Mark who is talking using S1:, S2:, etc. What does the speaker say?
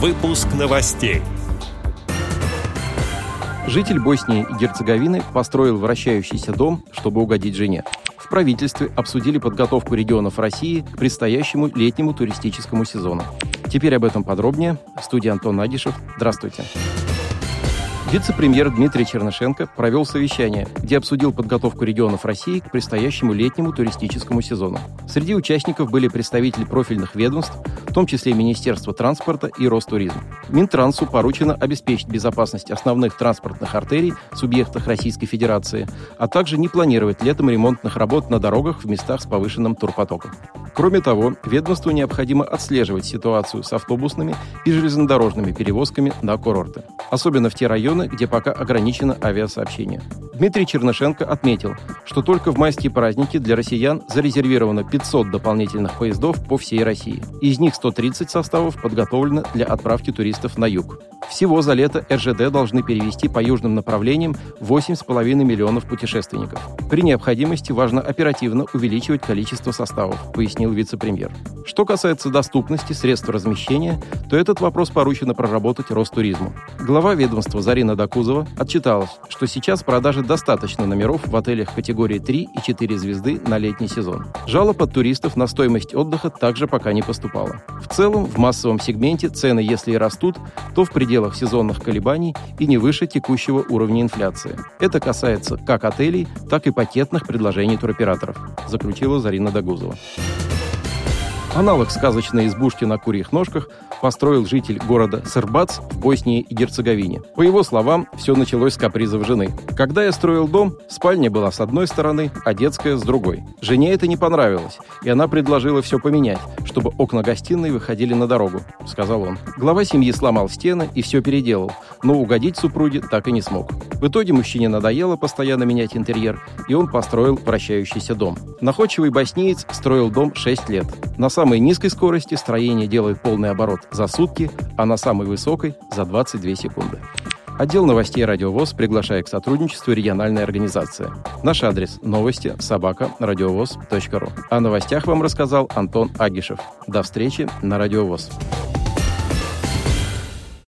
S1: Выпуск новостей.
S2: Житель Боснии и Герцеговины построил вращающийся дом, чтобы угодить жене. В правительстве обсудили подготовку регионов России к предстоящему летнему туристическому сезону. Теперь об этом подробнее. В студии Антон Агишев. Здравствуйте. Вице-премьер Дмитрий Чернышенко провел совещание, где обсудил подготовку регионов России к предстоящему летнему туристическому сезону. Среди участников были представители профильных ведомств, в том числе Министерства транспорта и Ростуризм. Минтрансу поручено обеспечить безопасность основных транспортных артерий в субъектах Российской Федерации, а также не планировать летом ремонтных работ на дорогах в местах с повышенным турпотоком. Кроме того, ведомству необходимо отслеживать ситуацию с автобусными и железнодорожными перевозками на курорты, особенно в те районы, где пока ограничено авиасообщение. Дмитрий Чернышенко отметил, что только в майские праздники для россиян зарезервировано 500 дополнительных поездов по всей России. Из них 130 составов подготовлено для отправки туристов на юг. Всего за лето РЖД должны перевести по южным направлениям 8,5 миллионов путешественников. При необходимости важно оперативно увеличивать количество составов, пояснил вице-премьер. Что касается доступности средств размещения, то этот вопрос поручено проработать Ростуризму. Глава ведомства Зарина Докузова отчиталась, что сейчас продажи достаточно номеров в отелях категории 3 и 4 звезды на летний сезон. Жалоб от туристов на стоимость отдыха также пока не поступало. В целом, в массовом сегменте цены, если и растут, то в пределах сезонных колебаний и не выше текущего уровня инфляции. Это касается как отелей, так и пакетных предложений туроператоров, заключила Зарина Дагузова. Аналог сказочной избушки на курьих ножках построил житель города Сырбац в Боснии и Герцеговине. По его словам, все началось с капризов жены. «Когда я строил дом, спальня была с одной стороны, а детская с другой. Жене это не понравилось, и она предложила все поменять, чтобы окна гостиной выходили на дорогу», — сказал он. Глава семьи сломал стены и все переделал, но угодить супруге так и не смог. В итоге мужчине надоело постоянно менять интерьер, и он построил вращающийся дом. Находчивый боснеец строил дом 6 лет. На самой низкой скорости строение делает полный оборот за сутки, а на самой высокой – за 22 секунды. Отдел новостей «Радиовоз» приглашает к сотрудничеству региональной организации. Наш адрес – новости собака радиовоз.ру. О новостях вам рассказал Антон Агишев. До встречи на «Радиовоз».